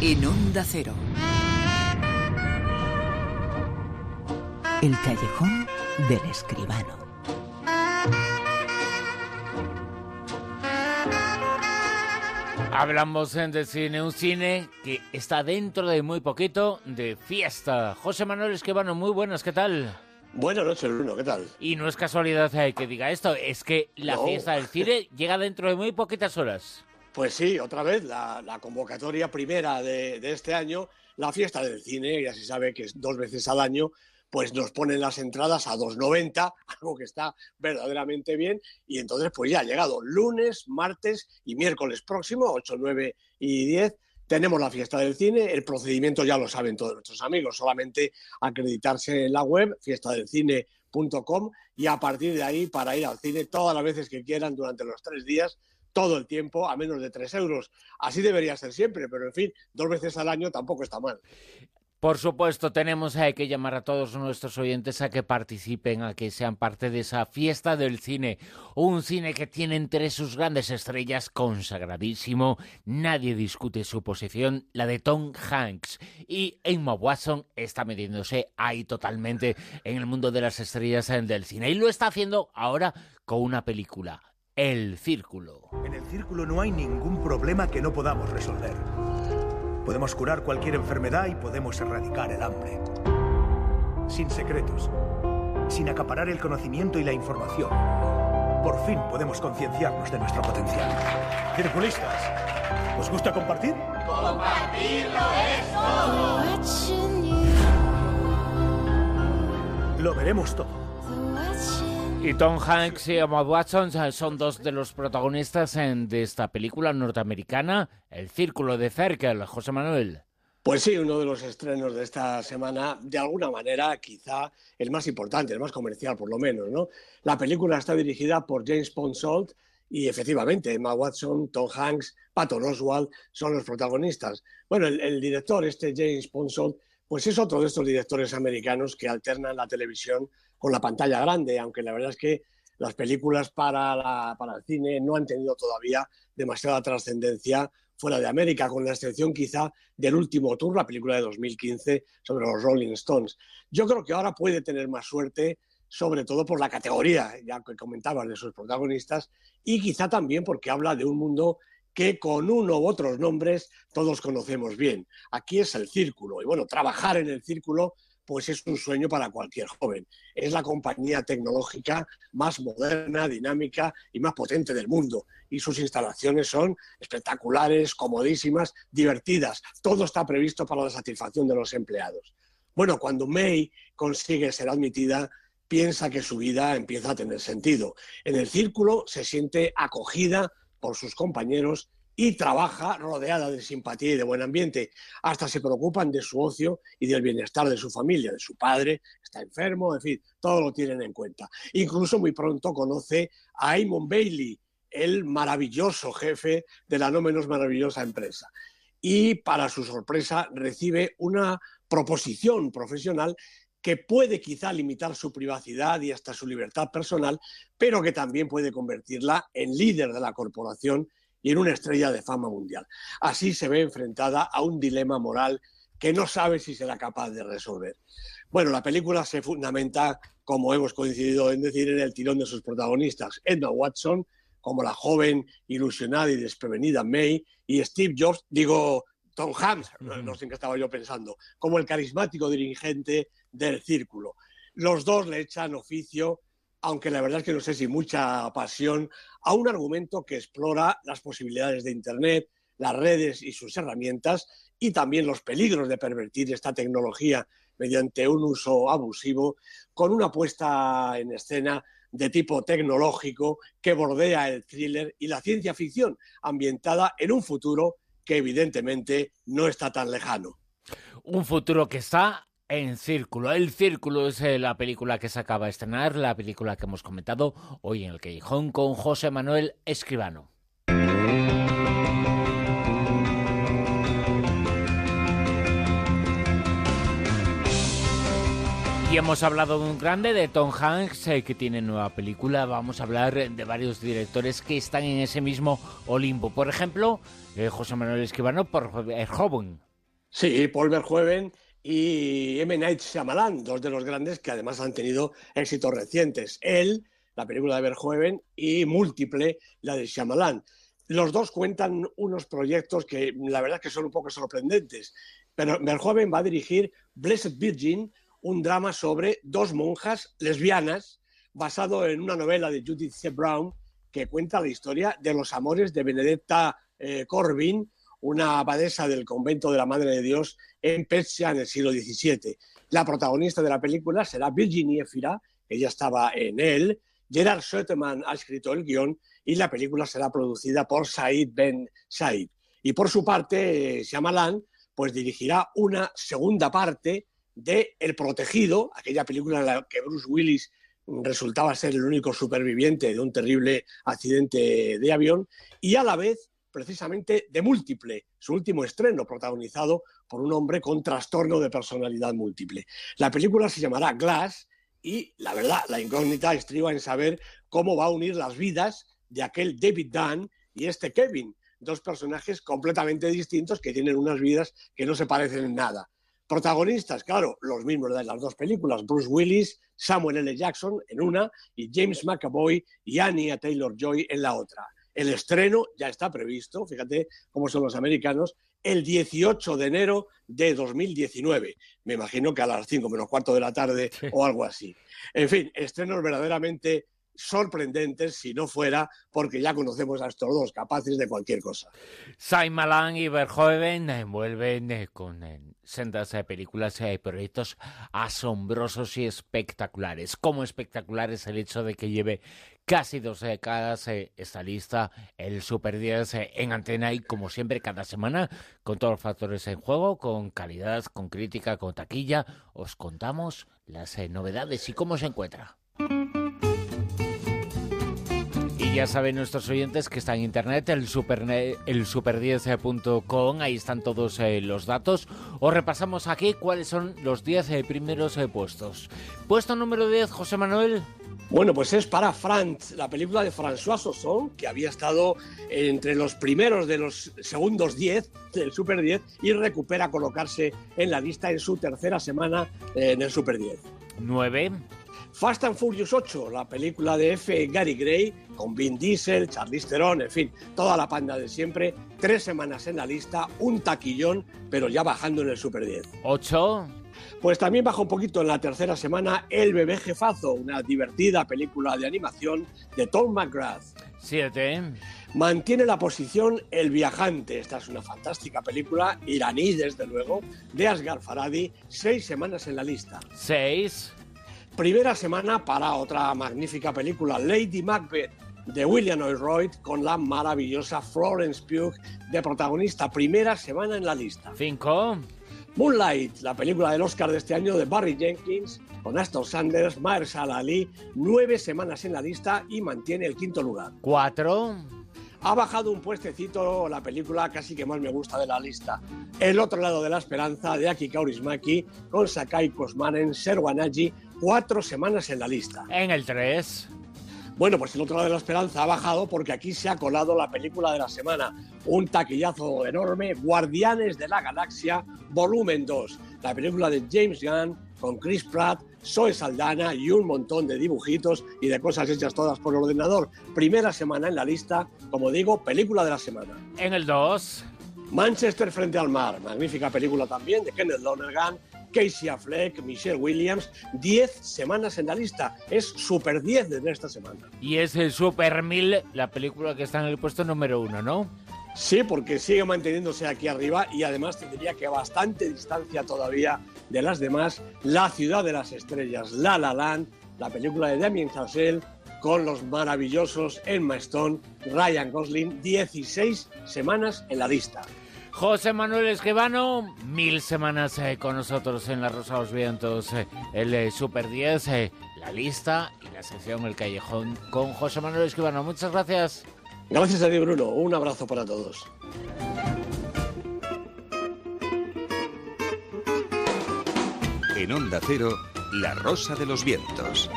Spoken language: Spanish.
En Onda Cero. El callejón del escribano. Hablamos de cine, un cine que está dentro de muy poquito de fiesta. José Manuel Escribano, muy buenas, ¿qué tal? Buenas noches, Bruno, ¿qué tal? Y no es casualidad eh, que diga esto, es que la No. fiesta del cine llega dentro de muy poquitas horas. Pues sí, otra vez la, convocatoria primera de, de este año, la fiesta del cine, ya se sabe que es dos veces al año, pues nos ponen las entradas a 2,90, algo que está verdaderamente bien, y entonces pues ya ha llegado lunes, martes y miércoles próximo, 8, 9 y 10, tenemos la fiesta del cine, el procedimiento ya lo saben todos nuestros amigos, solamente acreditarse en la web, fiestadelcine.com, y a partir de ahí para ir al cine todas las veces que quieran durante los tres días, todo el tiempo a menos de 3 euros. Así debería ser siempre, pero en fin, dos veces al año tampoco está mal. Por supuesto, tenemos que llamar a todos nuestros oyentes a que participen, a que sean parte de esa fiesta del cine. Un cine que tiene entre sus grandes estrellas consagradísimo. Nadie discute su posición, la de Tom Hanks. Y Emma Watson está metiéndose ahí totalmente en el mundo de las estrellas del cine. Y lo está haciendo ahora con una película, El Círculo. En el círculo no hay ningún problema que no podamos resolver. Podemos curar cualquier enfermedad y podemos erradicar el hambre. Sin secretos. Sin acaparar el conocimiento y la información. Por fin podemos concienciarnos de nuestro potencial. Circulistas, ¿os gusta compartir? Lo veremos todo. Y Tom Hanks y Emma Watson son dos de los protagonistas en- de esta película norteamericana, El Círculo de Cerkel, José Manuel. Pues sí, uno de los estrenos de esta semana, de alguna manera, quizá el más importante, el más comercial por lo menos, ¿no? La película está dirigida por James Ponsoldt y efectivamente Emma Watson, Tom Hanks, Patton Oswalt son los protagonistas. Bueno, el, director, este James Ponsoldt, pues es otro de estos directores americanos que alternan la televisión con la pantalla grande, aunque la verdad es que las películas para, para el cine no han tenido todavía demasiada trascendencia fuera de América, con la excepción quizá del último tour, la película de 2015 sobre los Rolling Stones. Yo creo que ahora puede tener más suerte, sobre todo por la categoría, ya que comentabas, de sus protagonistas, y quizá también porque habla de un mundo que con uno u otros nombres todos conocemos bien. Aquí es el círculo, y bueno, trabajar en el círculo pues es un sueño para cualquier joven. Es la compañía tecnológica más moderna, dinámica y más potente del mundo. Y sus instalaciones son espectaculares, comodísimas, divertidas. Todo está previsto para la satisfacción de los empleados. Bueno, cuando May consigue ser admitida, piensa que su vida empieza a tener sentido. En el círculo se siente acogida por sus compañeros y trabaja rodeada de simpatía y de buen ambiente. Hasta se preocupan de su ocio y del bienestar de su familia, de su padre, está enfermo, en fin, todo lo tienen en cuenta. Incluso muy pronto conoce a Eamon Bailey, el maravilloso jefe de la no menos maravillosa empresa. Y para su sorpresa recibe una proposición profesional que puede quizá limitar su privacidad y hasta su libertad personal, pero que también puede convertirla en líder de la corporación y en una estrella de fama mundial. Así se ve enfrentada a un dilema moral que no sabe si será capaz de resolver. Bueno, la película se fundamenta, como hemos coincidido en decir, en el tirón de sus protagonistas, Edna Watson, como la joven, ilusionada y desprevenida May, y Steve Jobs, digo, Tom Hanks, no, no sé en qué estaba yo pensando, como el carismático dirigente del círculo. Los dos le echan oficio, aunque la verdad es que no sé si mucha pasión, a un argumento que explora las posibilidades de Internet, las redes y sus herramientas, y también los peligros de pervertir esta tecnología mediante un uso abusivo, con una puesta en escena de tipo tecnológico que bordea el thriller y la ciencia ficción, ambientada en un futuro que evidentemente no está tan lejano. Un futuro que está en Círculo. El Círculo es eh, la película que se acaba de estrenar, la película que hemos comentado hoy en el Callejón con José Manuel Escribano. Y hemos hablado de un grande, de Tom Hanks, eh, que tiene nueva película. Vamos a hablar de varios directores que están en ese mismo Olimpo. Por ejemplo, eh, José Manuel Escribano por Joven. Sí, Paul Verhoeven y M. Night Shyamalan, dos de los grandes que además han tenido éxitos recientes. Él, la película de Verhoeven, y Múltiple, la de Shyamalan. Los dos cuentan unos proyectos que la verdad que son un poco sorprendentes. Pero Verhoeven va a dirigir Blessed Virgin, un drama sobre dos monjas lesbianas basado en una novela de Judith C. Brown que cuenta la historia de los amores de Benedetta eh, Corbin, una abadesa del convento de la Madre de Dios en Persia en el siglo XVII. La protagonista de la película será Virginie Efira, ya estaba en él. Gerard Schoetemann ha escrito el guion y la película será producida por Said Ben Said. Y por su parte, Shyamalan pues dirigirá una segunda parte de El Protegido, aquella película en la que Bruce Willis resultaba ser el único superviviente de un terrible accidente de avión, y a la vez precisamente de Múltiple, su último estreno, protagonizado por un hombre con trastorno de personalidad múltiple. La película se llamará Glass y, la verdad, la incógnita estriba en saber cómo va a unir las vidas de aquel David Dunn y este Kevin, dos personajes completamente distintos que tienen unas vidas que no se parecen en nada. Protagonistas, claro, los mismos de las dos películas, Bruce Willis, Samuel L. Jackson en una y James McAvoy y Anya Taylor-Joy en la otra. El estreno ya está previsto, fíjate cómo son los americanos, el 18 de enero de 2019. Me imagino que a las 5 menos cuarto de la tarde o algo así. En fin, estrenos verdaderamente sorprendentes si no fuera porque ya conocemos a estos dos, capaces de cualquier cosa. Simon y Verhoeven envuelven eh, con eh, sendas de películas y proyectos asombrosos y espectaculares. Como espectacular es el hecho de que lleve casi dos décadas eh, esta lista, el Super 10 en antena y como siempre cada semana con todos los factores en juego, con calidad, con crítica, con taquilla, os contamos las novedades y cómo se encuentra. Y ya saben nuestros oyentes que está en internet, el, super, el super10.com, ahí están todos eh, los datos. Os repasamos aquí cuáles son los 10 eh, primeros eh, puestos. Puesto número 10, José Manuel. Bueno, pues es para Franz, la película de François Sosson, que había estado entre los primeros de los segundos 10 del Super 10 y recupera colocarse en la lista en su tercera semana en el Super 10. 9. Fast and Furious 8, la película de F. Gary Gray, con Vin Diesel, Charlize Theron, en fin, toda la panda de siempre. Tres semanas en la lista, un taquillón, pero ya bajando en el Super 10. 8. Pues también baja un poquito en la tercera semana El bebé jefazo, una divertida película de animación de Tom McGrath. 7. Mantiene la posición El viajante. Esta es una fantástica película iraní, desde luego, de Asghar Faradi. Seis semanas en la lista. 6. Primera semana para otra magnífica película, Lady Macbeth, de William Oyreuth, con la maravillosa Florence Pugh de protagonista. Primera semana en la lista. 5. Moonlight, la película del Oscar de este año de Barry Jenkins, con Aston Sanders, Mahershala Ali, nueve semanas en la lista y mantiene el quinto lugar. 4. Ha bajado un puestecito la película casi que más me gusta de la lista. El otro lado de la esperanza de Aki Kaurismaki con Sakai Kosmanen, Serwanaji, cuatro semanas en la lista. En el 3. Bueno, pues el otro lado de la esperanza ha bajado porque aquí se ha colado la película de la semana. Un taquillazo enorme, Guardianes de la Galaxia, volumen 2. La película de James Gunn con Chris Pratt, Zoe Saldana y un montón de dibujitos y de cosas hechas todas por ordenador. Primera semana en la lista, como digo, película de la semana. En el 2. Manchester frente al mar, magnífica película también de Kenneth Lonergan Casey Affleck, Michelle Williams, 10 semanas en la lista. Es Super 10 desde esta semana. Y es el Super 1000, la película que está en el puesto número uno, ¿no? Sí, porque sigue manteniéndose aquí arriba y además tendría que a bastante distancia todavía de las demás. La ciudad de las estrellas, La La Land, la película de Damien Chazelle con los maravillosos Emma Stone, Ryan Gosling, 16 semanas en la lista. José Manuel Esquivano, mil semanas eh, con nosotros en La Rosa de los Vientos, eh, el eh, Super 10, la lista y la sección El Callejón con José Manuel Esquivano. Muchas gracias. Gracias a ti, Bruno. Un abrazo para todos. En Onda Cero, La Rosa de los Vientos.